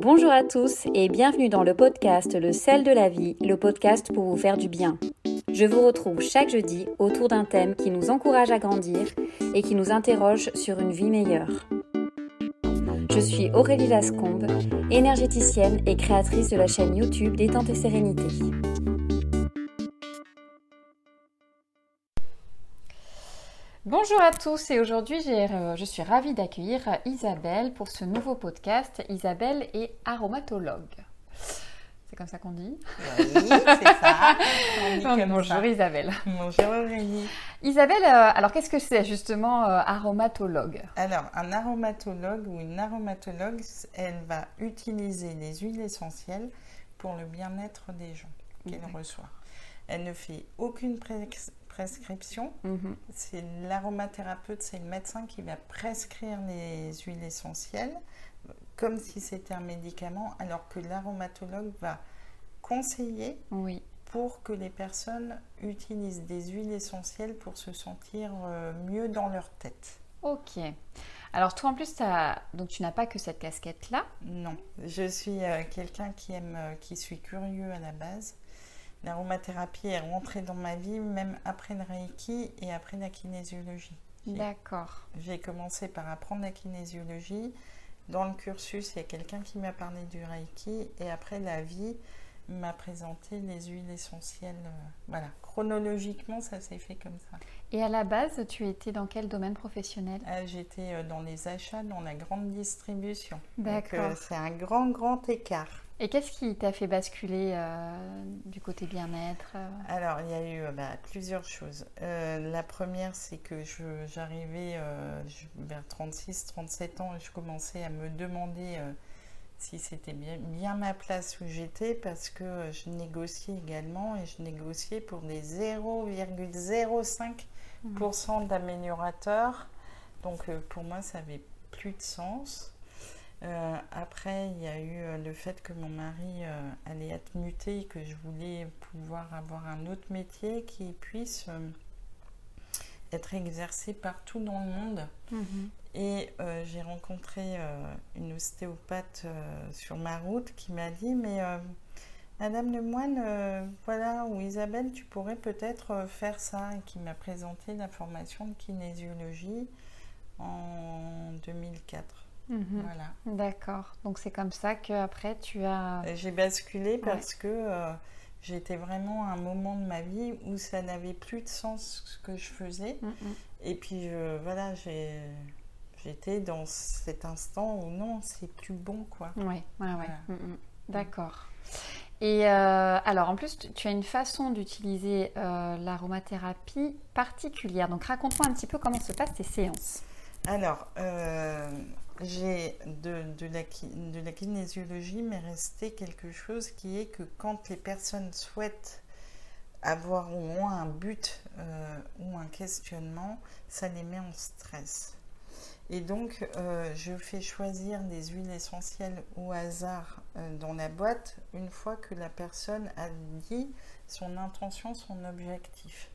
Bonjour à tous et bienvenue dans le podcast Le sel de la vie, le podcast pour vous faire du bien. Je vous retrouve chaque jeudi autour d'un thème qui nous encourage à grandir et qui nous interroge sur une vie meilleure. Je suis Aurélie Lascombe, énergéticienne et créatrice de la chaîne YouTube Détente et Sérénité. Bonjour à tous et aujourd'hui euh, je suis ravie d'accueillir Isabelle pour ce nouveau podcast. Isabelle est aromatologue. C'est comme ça qu'on dit Oui, c'est ça. bonjour Isabelle. Bonjour Aurélie. Isabelle, euh, alors qu'est-ce que c'est justement euh, aromatologue? Alors, un aromatologue ou une aromatologue, elle va utiliser les huiles essentielles pour le bien-être des gens qu'elle reçoit. Elle ne fait aucune prescription. Mhm. C'est l'aromathérapeute, c'est le médecin qui va prescrire les huiles essentielles comme si c'était un médicament, alors que l'aromatologue va conseiller oui. pour que les personnes utilisent des huiles essentielles pour se sentir euh, mieux dans leur tête. Ok. Alors toi en plus, donc tu n'as pas que cette casquette-là? Non, je suis euh, quelqu'un qui aime, euh, qui suis curieux à la base. L'aromathérapie est rentrée dans ma vie même après le Reiki et après la kinésiologie. D'accord. J'ai commencé par apprendre la kinésiologie. Dans le cursus, il y a quelqu'un qui m'a parlé du Reiki et après la vie m'a présenté les huiles essentielles. Voilà, chronologiquement, ça s'est fait comme ça. Et à la base, tu étais dans quel domaine professionnel? Ah, J'étais euh, dans les achats, dans la grande distribution. D'accord. Euh, c'est un grand, grand écart. Et qu'est-ce qui t'a fait basculer euh, du côté bien-être euh Alors, il y a eu bah, plusieurs choses. Euh, la première, c'est que j'arrivais vers 36-37 ans et je commençais à me demander si c'était bien, bien, ma place où j'étais parce que je négociais également et je négociais pour des 0,05% d'améliorateurs. Donc, pour moi, ça n'avait plus de sens. Euh, après, il y a eu euh, le fait que mon mari euh, allait être muté et que je voulais pouvoir avoir un autre métier qui puisse être exercé partout dans le monde. Mhm. Et j'ai rencontré une ostéopathe sur ma route qui m'a dit, mais Madame Lemoine, voilà, ou Isabelle, tu pourrais peut-être faire ça, et qui m'a présenté la formation de kinésiologie en 2004. Mhm. Voilà. D'accord. Donc c'est comme ça que après tu as. J'ai basculé parce que euh, j'étais vraiment à un moment de ma vie où ça n'avait plus de sens ce que je faisais. Mhm. Et puis je, voilà, j'étais dans cet instant où non, c'est plus bon quoi. Oui, ouais, ouais. Mhm. D'accord. Et euh, alors, en plus, tu as une façon d'utiliser euh, l'aromathérapie particulière. Donc, raconte-moi un petit peu comment se passent tes séances. Alors, j'ai de, la kinésiologie, mais resté quelque chose qui est que quand les personnes souhaitent avoir au moins un but euh, ou un questionnement, ça les met en stress. Et donc, euh, je fais choisir des huiles essentielles au hasard euh, dans la boîte une fois que la personne a dit son intention, son objectif.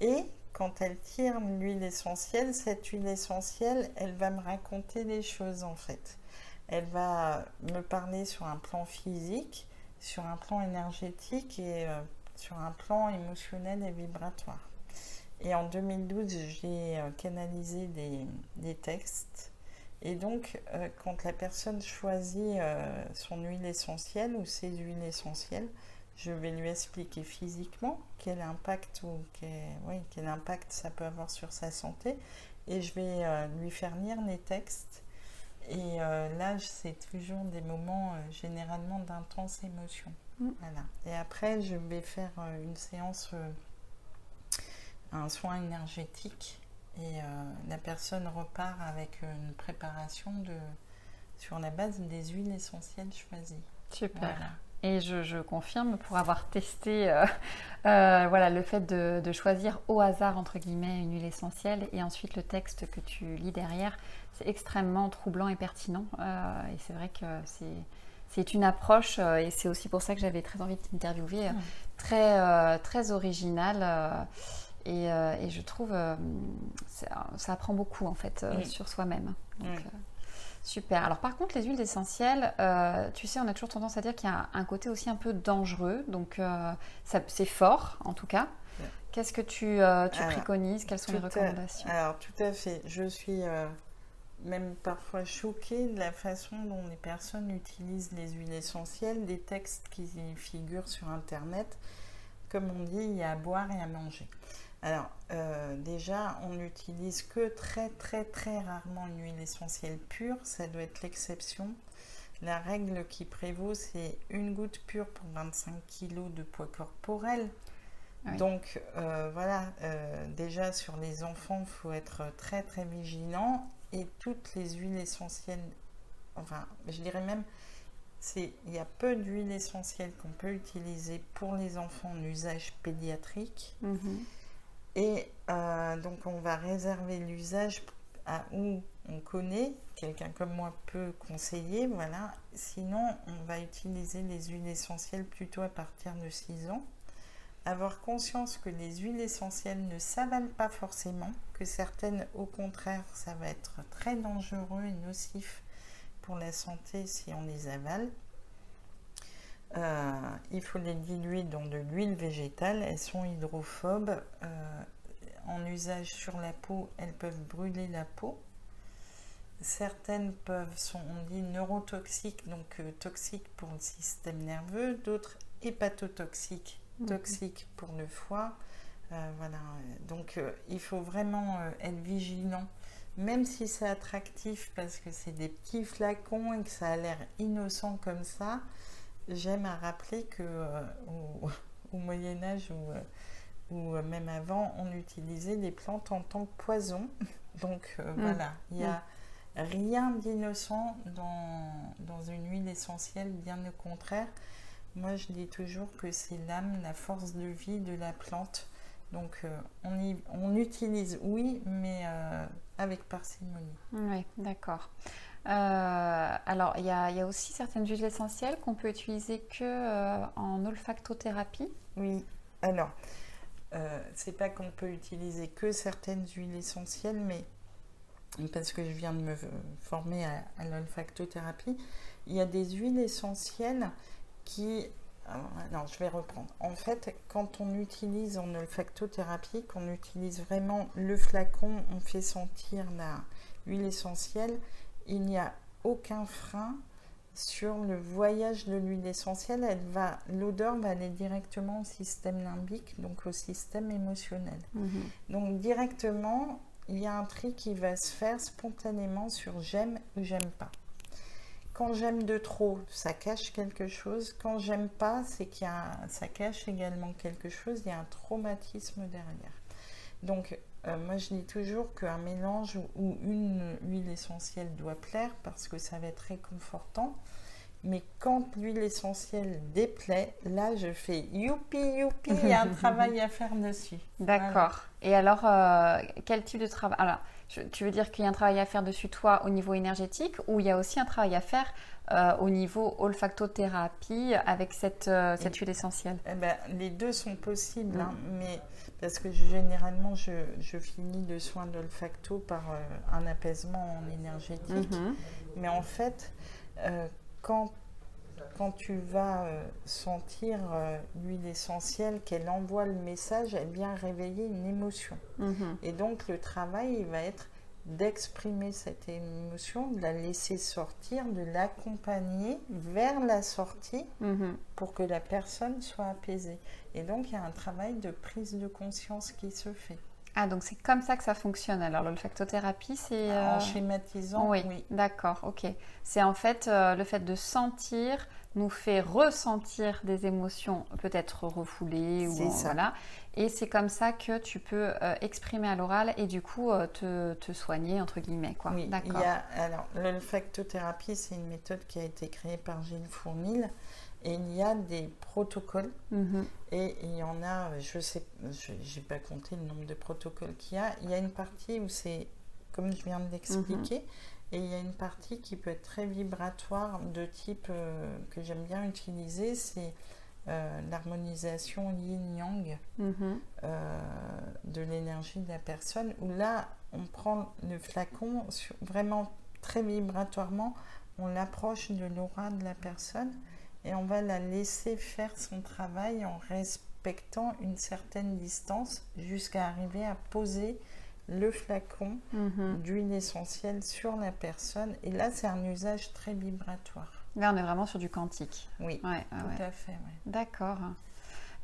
Et quand elle tire l'huile essentielle, cette huile essentielle, elle va me raconter des choses en fait. Elle va me parler sur un plan physique, sur un plan énergétique et euh, sur un plan émotionnel et vibratoire. Et en 2012, j'ai euh, canalisé des, textes. Et donc, euh, quand la personne choisit son huile essentielle ou ses huiles essentielles, je vais lui expliquer physiquement quel impact ou quel, impact ça peut avoir sur sa santé et je vais euh, lui faire lire les textes. Et euh, là, c'est toujours des moments euh, généralement d'intense émotion. Mm. Voilà. Et après, je vais faire une séance, un soin énergétique et la personne repart avec une préparation de, sur la base des huiles essentielles choisies. Super. Et je, confirme pour avoir testé euh, euh, voilà, le fait de, choisir au hasard, entre guillemets, une huile essentielle et ensuite le texte que tu lis derrière, c'est extrêmement troublant et pertinent. Euh, et c'est vrai que c'est, une approche, et c'est aussi pour ça que j'avais très envie de t'interviewer, mmh. très, très originale. Et, je trouve ça, ça apprend beaucoup en fait sur soi-même. Super. Alors par contre, les huiles essentielles, euh, tu sais, on a toujours tendance à dire qu'il y a un côté aussi un peu dangereux. Donc euh, c'est fort, en tout cas. Qu'est-ce que tu, euh, préconises? Quelles sont les recommandations? Alors tout à fait. Je suis même parfois choquée de la façon dont les personnes utilisent les huiles essentielles, des textes qui figurent sur Internet. Comme on dit, il y a à boire et à manger. Alors, euh, déjà, on n'utilise que très très très rarement une huile essentielle pure, ça doit être l'exception. La règle qui prévaut, c'est une goutte pure pour 25 kg de poids corporel. Donc euh, voilà, euh, déjà sur les enfants, il faut être très très vigilant. Et toutes les huiles essentielles, enfin, je dirais même, il y a peu d'huiles essentielles qu'on peut utiliser pour les enfants en usage pédiatrique. Mhm. Et euh, donc on va réserver l'usage à où on connaît, quelqu'un comme moi peut conseiller, voilà. Sinon, on va utiliser les huiles essentielles plutôt à partir de 6 ans. Avoir conscience que les huiles essentielles ne s'avalent pas forcément, que certaines, au contraire, ça va être très dangereux et nocif pour la santé si on les avale. Euh, il faut les diluer dans de l'huile végétale. Elles sont hydrophobes. Euh, en usage sur la peau, elles peuvent brûler la peau. Certaines peuvent, sont, on dit, neurotoxiques, donc euh, toxiques pour le système nerveux. D'autres hépatotoxiques, mhm. toxiques pour le foie. voilà. Donc il faut vraiment être vigilant même si c'est attractif parce que c'est des petits flacons et que ça a l'air innocent comme ça, j'aime à rappeler que euh, au, Moyen Âge ou, euh, ou, euh, même avant, on utilisait les plantes en tant que poison. Donc mm. voilà, il n'y a mm. rien d'innocent dans, dans, une huile essentielle, bien au contraire. Moi, je dis toujours que c'est l'âme, la force de vie de la plante. Donc on, y, on utilise, oui, mais avec parcimonie. Oui, d'accord. Euh, alors, il y, a aussi certaines huiles essentielles qu'on peut utiliser que euh, en olfactothérapie. Oui, alors, euh, c'est pas qu'on peut utiliser que certaines huiles essentielles, mais parce que je viens de me former à, l'olfactothérapie, il y a des huiles essentielles qui. Alors, je vais reprendre. En fait, quand on utilise en olfactothérapie, qu'on utilise vraiment le flacon, on fait sentir la huile essentielle il n'y a aucun frein sur le voyage de l'huile essentielle. Elle va, l'odeur va aller directement au système limbique, donc au système émotionnel. Mhm. Donc directement, il y a un tri qui va se faire spontanément sur j'aime ou j'aime pas. Quand j'aime de trop, ça cache quelque chose. Quand j'aime pas, c'est qu'il y a, ça cache également quelque chose. Il y a un traumatisme derrière. Donc euh, moi, je dis toujours qu'un mélange ou une huile essentielle doit plaire parce que ça va être réconfortant. Mais quand l'huile essentielle déplaît, là, je fais youpi, youpi, il y a un travail à faire dessus. D'accord. Et alors, euh, quel type de travail Alors, tu veux dire qu'il y a un travail à faire dessus, toi, au niveau énergétique, ou il y a aussi un travail à faire euh, au niveau olfactothérapie avec cette, cette huile essentielle? Eh ben, Les deux sont possibles, hein, mm. mais parce que généralement, je, je finis le soin d'olfacto par euh, un apaisement énergétique. Mhm. Mais en fait, euh, quand, quand tu vas euh, sentir l'huile essentielle, qu'elle envoie le message, elle vient réveiller une émotion. Mhm. Et donc, le travail, il va être d'exprimer cette émotion, de la laisser sortir, de l'accompagner vers la sortie mhm. pour que la personne soit apaisée. Et donc, il y a un travail de prise de conscience qui se fait. Ah, donc c'est comme ça que ça fonctionne. Alors, l'olfactothérapie, c'est... En euh, schématisant, oui. D'accord, ok. C'est en fait euh, le fait de sentir nous fait ressentir des émotions peut-être refoulées ou ça. voilà. Et c'est comme ça que tu peux euh, exprimer à l'oral et du coup te, te, soigner entre guillemets quoi. Oui, D'accord. alors l'olfactothérapie, c'est une méthode qui a été créée par Gilles Fournil et il y a des protocoles. Mhm. Et il y en a, je sais, j'ai pas compté le nombre de protocoles qu'il y a. Il y a une partie où c'est, comme je viens de l'expliquer, mhm. et il y a une partie qui peut être très vibratoire de type euh, que j'aime bien utiliser, c'est euh, l'harmonisation yin-yang mhm. euh, de l'énergie de la personne, où là, on prend le flacon sur, vraiment très vibratoirement, on l'approche de l'aura de la personne et on va la laisser faire son travail en respectant une certaine distance jusqu'à arriver à poser le flacon Mhm. d'huile essentielle sur la personne. Et là, c'est un usage très vibratoire. Là, on est vraiment sur du quantique. Oui, ouais, tout ouais. à fait. ouais. D'accord.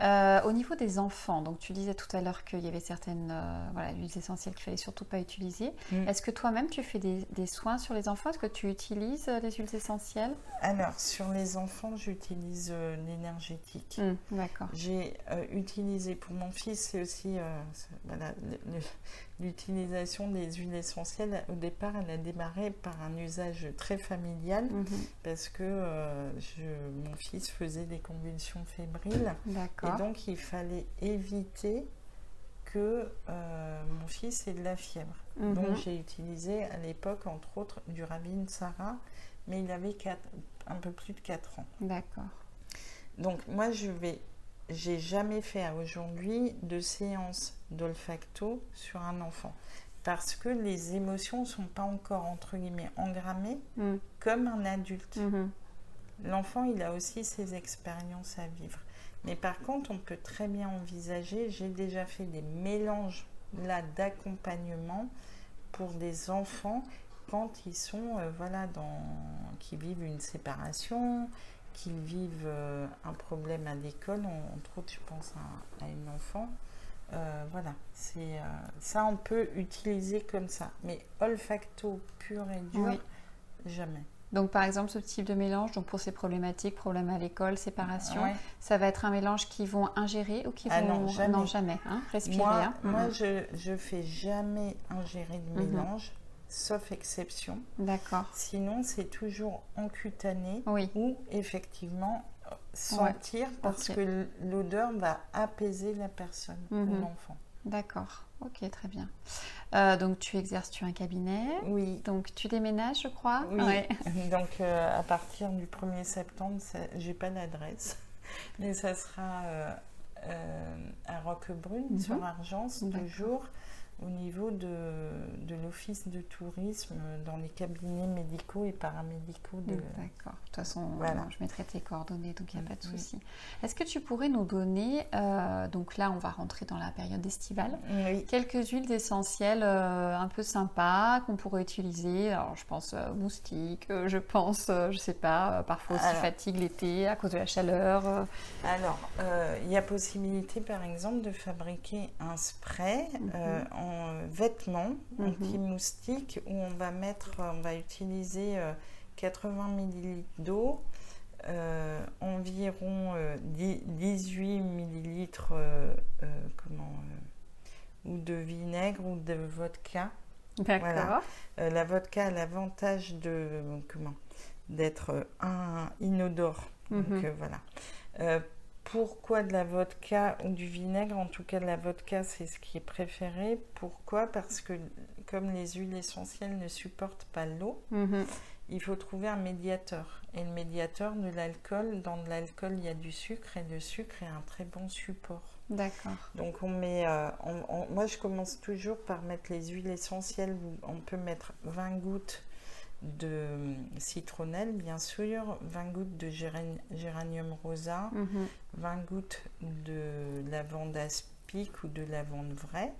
Euh, au niveau des enfants, donc tu disais tout à l'heure qu'il y avait certaines euh, voilà, huiles essentielles qu'il fallait surtout pas utiliser. Mm. Est-ce que toi-même tu fais des, des soins sur les enfants? Est-ce que tu utilises euh, les huiles essentielles? Alors, sur les enfants, j'utilise euh, l'énergétique. Mm, D'accord. J'ai utilisé pour mon fils, c'est aussi voilà, l'utilisation des huiles essentielles. Au départ, elle a démarré par un usage très familial Mhm. parce que je- mon fils faisait des convulsions fébriles et donc il fallait éviter que euh, mon fils ait de la fièvre. Mhm. Donc j'ai utilisé à l'époque, entre autres, du Ravine Sarah, mais il avait un peu plus de 4 ans. D'accord. Donc moi je vais, j'ai jamais fait à aujourd'hui de séance d'olfacto sur un enfant parce que les émotions sont pas encore entre guillemets engrammées Mm, comme un adulte. mhm. L'enfant il a aussi ses expériences à vivre. Mais par contre on peut très bien envisager, j'ai déjà fait des mélanges là d'accompagnement pour des enfants quand ils sont euh, voilà dans qui vivent une séparation, qu'ils vivent euh, un problème à l'école, en- entre autres je pense à, à une enfant. Euh, voilà, c'est ça on peut utiliser comme ça, mais olfacto pur et dur, Oui. jamais. Donc par exemple ce type de mélange, donc pour ces problématiques, problèmes à l'école, séparation, Ouais. ça va être un mélange qu'ils vont ingérer ou qui Ah vont non, jamais. jamais hein, respirer. Moi, hein. moi Mhm. je, je fais jamais ingérer de Mhm. mélange, sauf exception. D'accord. Sinon, c'est toujours en cutané Oui. ou effectivement sentir parce que l'odeur va apaiser la personne ou Mhm. l'enfant. D'accord. Ok, très bien. Euh, donc tu exerces, tu as un cabinet. Oui. Donc tu déménages, je crois. Oui. Ouais. Donc euh, à partir du 1er septembre, j'ai pas d'adresse, mais ça sera euh, à Roquebrune, Mhm. sur Argence, D'accord. toujours au niveau de, de l'office de tourisme dans les cabinets médicaux et paramédicaux de... D'accord. De toute façon, Voilà. je mettrai tes coordonnées, donc il n'y a pas de Mhm. souci. Est-ce que tu pourrais nous donner, euh, donc là on va rentrer dans la période estivale, Oui. quelques huiles essentielles euh, un peu sympas qu'on pourrait utiliser? Alors je pense euh, moustique, euh, je pense, euh, je sais pas, euh, parfois aussi Alors. fatigue l'été à cause de la chaleur. euh. Alors, euh, il y a possibilité, par exemple, de fabriquer un spray euh, en vêtements Mhm. anti-moustique où on va mettre, on va utiliser euh, 80 ml d'eau, euh, environ euh, 10 18 ml comment, euh, ou de vinaigre ou de vodka. D'accord. Voilà. Euh, la vodka a l'avantage de comment d'être euh, un inodore. Donc Mhm. euh, voilà. Pourquoi de la vodka ou du vinaigre? En tout cas, de la vodka, c'est ce qui est préféré. Pourquoi? Parce que comme les huiles essentielles ne supportent pas l'eau, Mhm. il faut trouver un médiateur. Et le médiateur de l'alcool, dans de l'alcool, il y a du sucre et le sucre est un très bon support. D'accord. Donc on met, euh, on- on- moi je commence toujours par mettre les huiles essentielles. On peut mettre 20 gouttes de citronnelle, bien sûr, 20 gouttes de géran- géranium rosa, Mhm. 20 gouttes de lavande aspic ou de lavande vraie.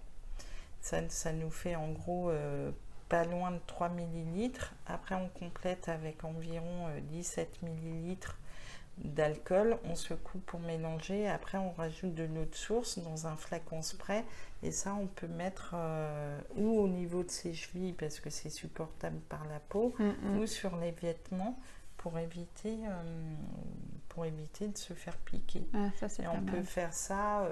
Ça, ça nous fait en gros euh, pas loin de 3 millilitres. Après, on complète avec environ euh, 17 millilitres d'alcool. On secoue pour mélanger. Après, on rajoute de l'eau de source dans un flacon spray. Et ça, on peut mettre euh, ou au niveau de ses chevilles parce que c'est supportable par la peau, Mhm. ou sur les vêtements pour éviter, euh, pour éviter de se faire piquer. Ah, ça c'est Et on peut faire ça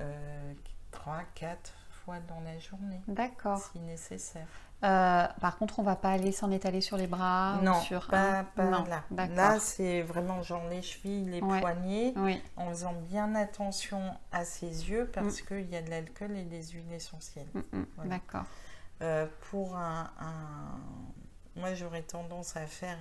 euh, 3, 4 fois dans la journée, D'accord. si nécessaire. Euh, par contre, on va pas aller s'en étaler sur les bras non, ou sur pas, un- pas non. là. Là, c'est vraiment genre les chevilles, les Ouais. poignets, Oui. en faisant bien attention à ses yeux Mm. parce qu'il y a de l'alcool et des huiles essentielles. Mhm. Voilà. D'accord. Euh, pour un, un- Moi, j'aurais tendance à faire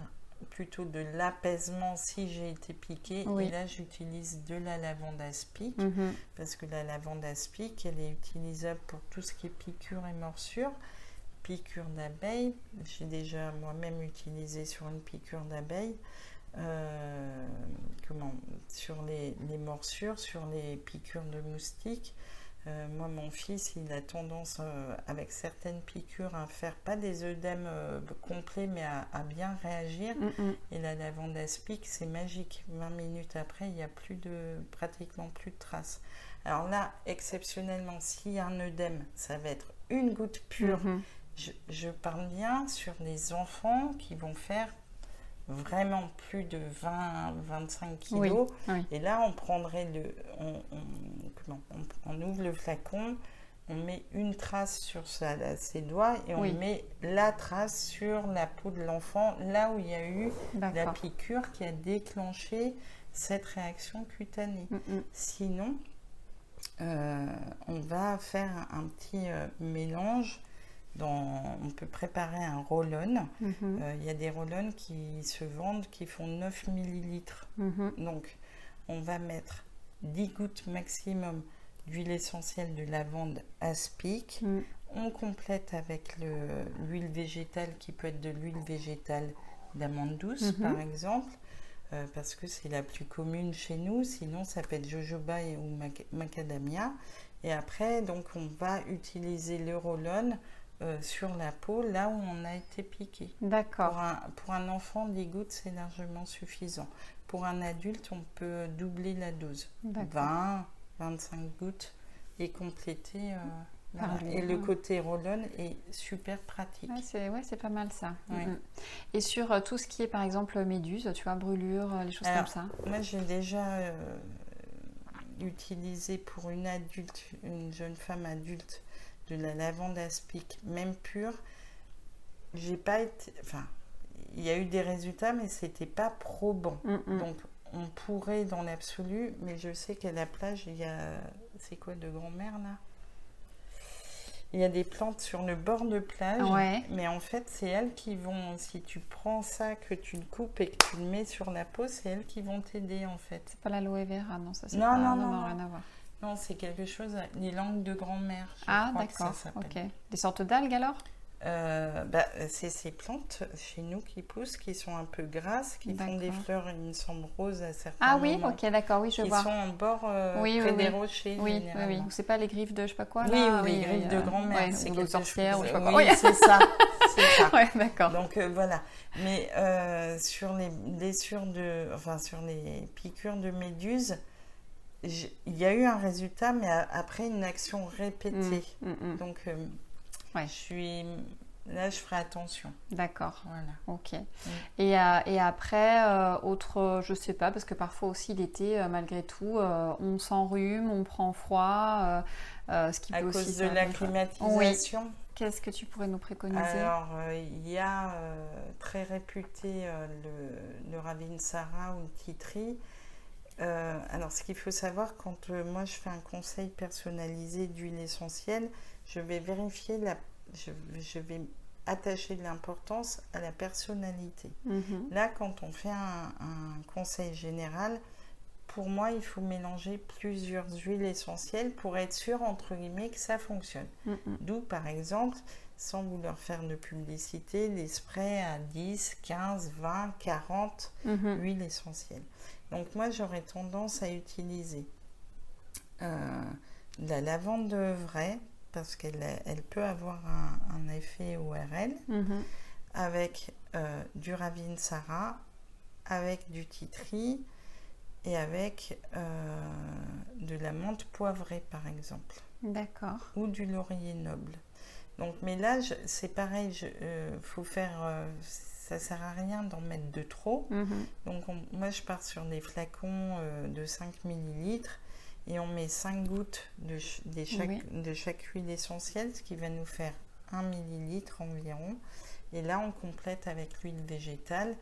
plutôt de l'apaisement si j'ai été piquée. Oui. Et là, j'utilise de la lavande aspic. Mhm. parce que la lavande aspic, elle est utilisable pour tout ce qui est piqûre et morsure. piqûre d'abeille, j'ai déjà moi-même utilisé sur une piqûre d'abeille, euh, comment, sur les, morsures, sur les piqûres de moustiques. Euh, moi, mon fils, il a tendance, euh, avec certaines piqûres, à faire pas des œdèmes complets, mais à, bien réagir. Mm, mm. Et la lavande aspic, c'est magique. 20 minutes après, il n'y a plus de, pratiquement plus de traces. Alors là, exceptionnellement, s'il y a un œdème, ça va être une goutte pure. Mm-hmm. Je, je, parle bien sur les enfants qui vont faire vraiment plus de 20-25 kilos. Et là, on prendrait le. On, on, ouvre le flacon, on met une trace sur ses doigts et on met la trace sur la peau de l'enfant, là où il y a eu la piqûre qui a déclenché cette réaction cutanée. Mm, mm. Sinon, euh, on va faire un petit euh, mélange on peut préparer un roll-on. Mhm. Euh, il y a des roll qui se vendent qui font 9 millilitres. Mhm. Donc, on va mettre 10 gouttes maximum d'huile essentielle de lavande aspic. Mhm. On complète avec l'huile végétale qui peut être de l'huile végétale d'amande douce, par exemple. Euh, parce que c'est la plus commune chez nous, sinon ça peut être jojoba ou macadamia. Et après, donc on va utiliser le roll-on euh, sur la peau là où on a été piqué. D'accord. Pour un, pour un enfant, 10 gouttes, c'est largement suffisant. Pour un adulte, on peut doubler la dose. 20, 25 gouttes et compléter. Euh, et le côté roll-on est super pratique. c'est ouais, pas mal ça. Mm, mm. Et sur euh, tout ce qui est par exemple méduse, tu vois, brûlure, les choses comme ça Moi j'ai déjà utilisé pour une adulte, une jeune femme adulte, de la lavande aspic, même pure, j'ai pas été. Enfin, il y a eu des résultats, mais c'était pas probant. Mm, mm. Donc, on pourrait dans l'absolu, mais je sais qu'à la plage, il y a. C'est quoi de grand-mère là? Il y a des plantes sur le bord de plage, mais en fait, c'est elles qui vont, si tu prends ça, que tu le coupes et que tu le mets sur la peau, c'est elles qui vont t'aider en fait. C'est pas l'aloe vera, non, ça c'est non, pas, non, non, non, rien à voir. Non, c'est quelque chose, les langues de grand-mère. Ah, d'accord. Ok. Des sortes d'algues alors? Euh, bah, c'est ces plantes chez nous qui poussent, qui sont un peu grasses, qui font des fleurs, il me semble, roses à certains Ah oui, ok, d'accord, oui, je qui vois. Qui sont en bord euh, oui, près oui, des rochers. Oui, oui, oui. C'est pas les griffes de je sais pas quoi là Oui, les griffes de grand-mère. c'est ou de sorcière ou je sais pas quoi. Oui, c'est ça. c'est ça. Ouais, d'accord. Donc euh, voilà. Mais sur les blessures de. Enfin, sur les piqûres de méduses, il y a eu un résultat, mais après une action répétée. Mm, mm, mm. Donc, euh, je suis là, je ferai attention. D'accord. Voilà. Ok. Et, euh, et, après, euh, autre, je sais pas, parce que parfois aussi l'été, malgré tout, on s'enrhume, on prend froid, ce qui à peut cause de la climatisation. Qu'est-ce que tu pourrais nous préconiser? Alors, il y a très réputé le, le Ravinsara ou le Titri euh, alors, ce qu'il faut savoir, quand euh, moi je fais un conseil personnalisé d'huile essentielle, je vais vérifier la. Je, vais attacher de l'importance à la personnalité. Mhm. Là, quand on fait un, conseil général, pour moi, il faut mélanger plusieurs huiles essentielles pour être sûr, entre guillemets, que ça fonctionne. Mhm. D'où, par exemple, sans vouloir faire de publicité, les sprays à 10, 15, 20, 40 huiles essentielles. Donc moi j'aurais tendance à utiliser euh, la lavande vraie parce qu'elle elle peut avoir un, effet ORL mhm. avec euh, du Ravinsara, avec du titri et avec euh, de la menthe poivrée par exemple. D'accord. Ou du laurier noble. Donc, mais là, c'est pareil, il faut faire ça sert à rien d'en mettre de trop. Mhm. Donc moi je pars sur des flacons euh, de 5 millilitres et on met 5 gouttes de, chaque, de chaque huile essentielle, ce qui va nous faire 1 millilitre environ. Et là on complète avec l'huile végétale.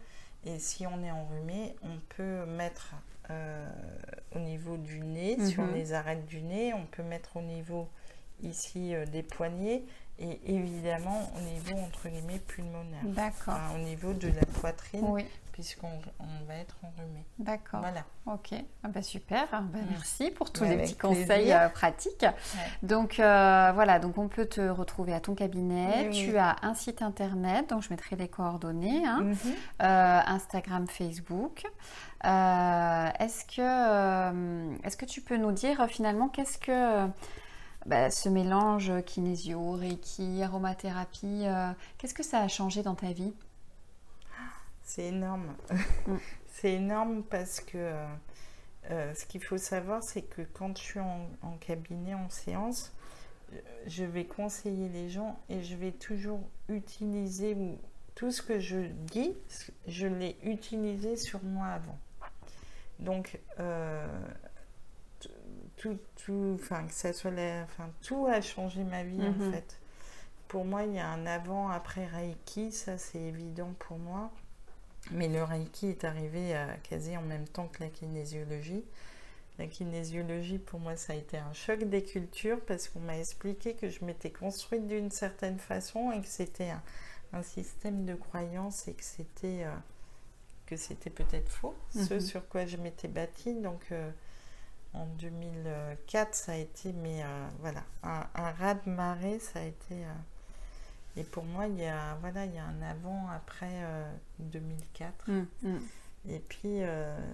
Et si on est enrhumé, on peut mettre euh, au niveau du nez, sur mhm. les arêtes du nez, on peut mettre au niveau ici euh, des poignets et évidemment au niveau entre guillemets pulmonaire. D'accord. Enfin, au niveau de la poitrine, Oui, puisqu'on on va être enrhumé. d'accord. Voilà. Ok, ah bah super. Ah bah Mm. merci pour tous Ouais, les petits conseils euh, pratiques. Donc euh, voilà, donc on peut te retrouver à ton cabinet. Oui, oui. Tu as un site internet, donc je mettrai les coordonnées, hein. Mhm. Euh, Instagram, Facebook. Est-ce que, est-ce que tu peux nous dire finalement qu'est-ce que bah, ce mélange kinésio, reiki, aromathérapie, euh, qu'est-ce que ça a changé dans ta vie? C'est énorme. Mm. c'est énorme parce que euh, euh, ce qu'il faut savoir, c'est que quand je suis en, en cabinet, en séance, je vais conseiller les gens et je vais toujours utiliser ou- tout ce que je dis, je l'ai utilisé sur moi avant. Donc, euh, tout, tout, enfin, que ça soit la- enfin, tout a changé ma vie en Mhm. fait. Pour moi, il y a un avant, après Reiki, ça c'est évident pour moi. Mais le Reiki est arrivé à quasi en même temps que la kinésiologie. La kinésiologie, pour moi, ça a été un choc des cultures parce qu'on m'a expliqué que je m'étais construite d'une certaine façon et que c'était un, un système de croyance et que c'était euh, que c'était peut-être faux, ce Mhm. sur quoi je m'étais bâtie. Donc, euh, en 2004, ça a été, mais euh, voilà, un, un raz-de-marée, ça a été. euh, et pour moi, il y a, voilà, il y a un avant, après euh, 2004. Mm, mm. Et puis,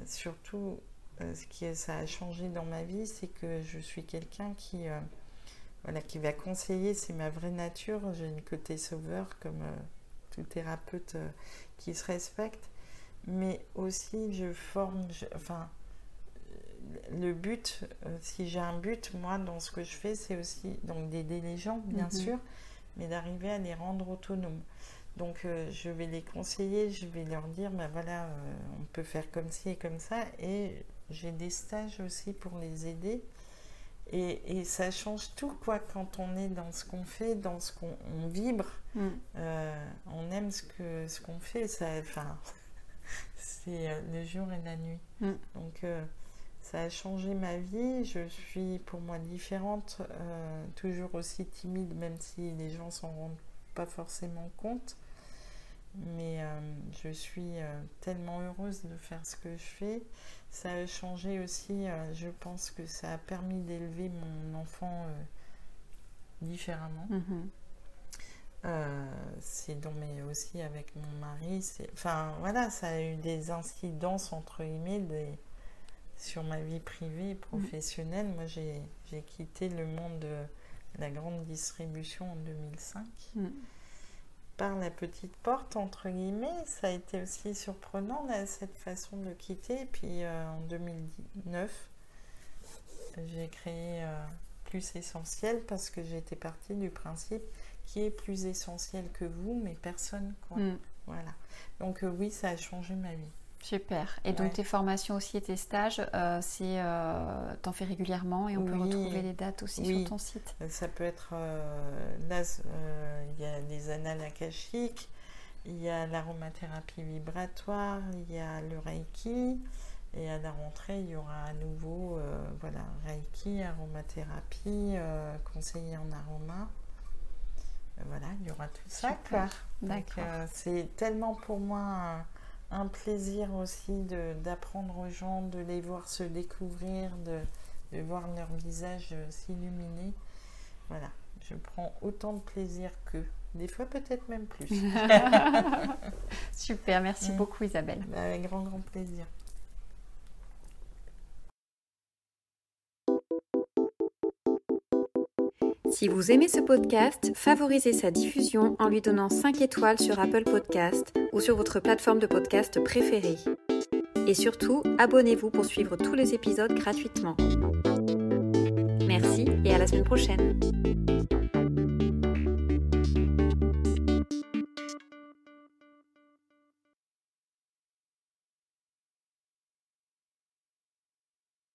surtout, ce qui ça a changé dans ma vie, c'est que je suis quelqu'un qui, voilà, qui va conseiller, c'est ma vraie nature. J'ai une côté sauveur, comme tout thérapeute qui se respecte. Mais aussi, je forme, je- enfin, le but, euh, si j'ai un but, moi, dans ce que je fais, c'est aussi donc d'aider les gens, bien Mhm. sûr, mais d'arriver à les rendre autonomes. Donc, euh, je vais les conseiller, je vais leur dire, ben voilà, euh, on peut faire comme ci et comme ça. Et j'ai des stages aussi pour les aider. Et, et ça change tout, quoi, quand on est dans ce qu'on fait, dans ce qu'on on vibre. Mm. Euh, on aime ce que ce qu'on fait. Ça, enfin, c'est le jour et la nuit. Mm. Donc, ça a changé ma vie. Je suis pour moi différente, euh, toujours aussi timide, même si les gens s'en rendent pas forcément compte. Mais euh, je suis euh, tellement heureuse de faire ce que je fais. Ça a changé aussi, je pense que ça a permis d'élever mon enfant différemment. Mhm. Euh, c'est donc mais aussi avec mon mari. Enfin voilà, ça a eu des incidences entre guillemets des- sur ma vie privée et professionnelle. Moi j'ai j'ai quitté le monde de la grande distribution en 2005 Mm. par la petite porte entre guillemets. Ça a été aussi surprenant là, cette façon de quitter. Et puis euh, en 2009, j'ai créé euh, Plus Essentiel parce que j'étais partie du principe qui est plus essentiel que vous, mais personne. Quoi. Mm. Voilà. Donc euh, oui, ça a changé ma vie. Super. Et donc Ouais. tes formations aussi et tes stages, euh, c'est euh, t'en fais régulièrement et on peut retrouver les dates aussi Oui. sur ton site. Euh, Ça peut être euh, là, euh, il y a les annales akashiques, il y a l'aromathérapie vibratoire, il y a le reiki. Et à la rentrée, il y aura à nouveau voilà, Reiki, aromathérapie, conseiller en aroma. Voilà, il y aura tout ça. Super. D'accord. c'est tellement pour moi un, plaisir aussi de- d'apprendre aux gens, de les voir se découvrir, de, de voir leur visage euh, s'illuminer. Voilà, je prends autant de plaisir qu'eux. Des fois, peut-être même plus. Super, merci Mm. beaucoup Isabelle. Avec grand, grand plaisir. Si vous aimez ce podcast, favorisez sa diffusion en lui donnant 5 étoiles sur Apple Podcast ou sur votre plateforme de podcast préférée. Et surtout, abonnez-vous pour suivre tous les épisodes gratuitement. Merci et à la semaine prochaine.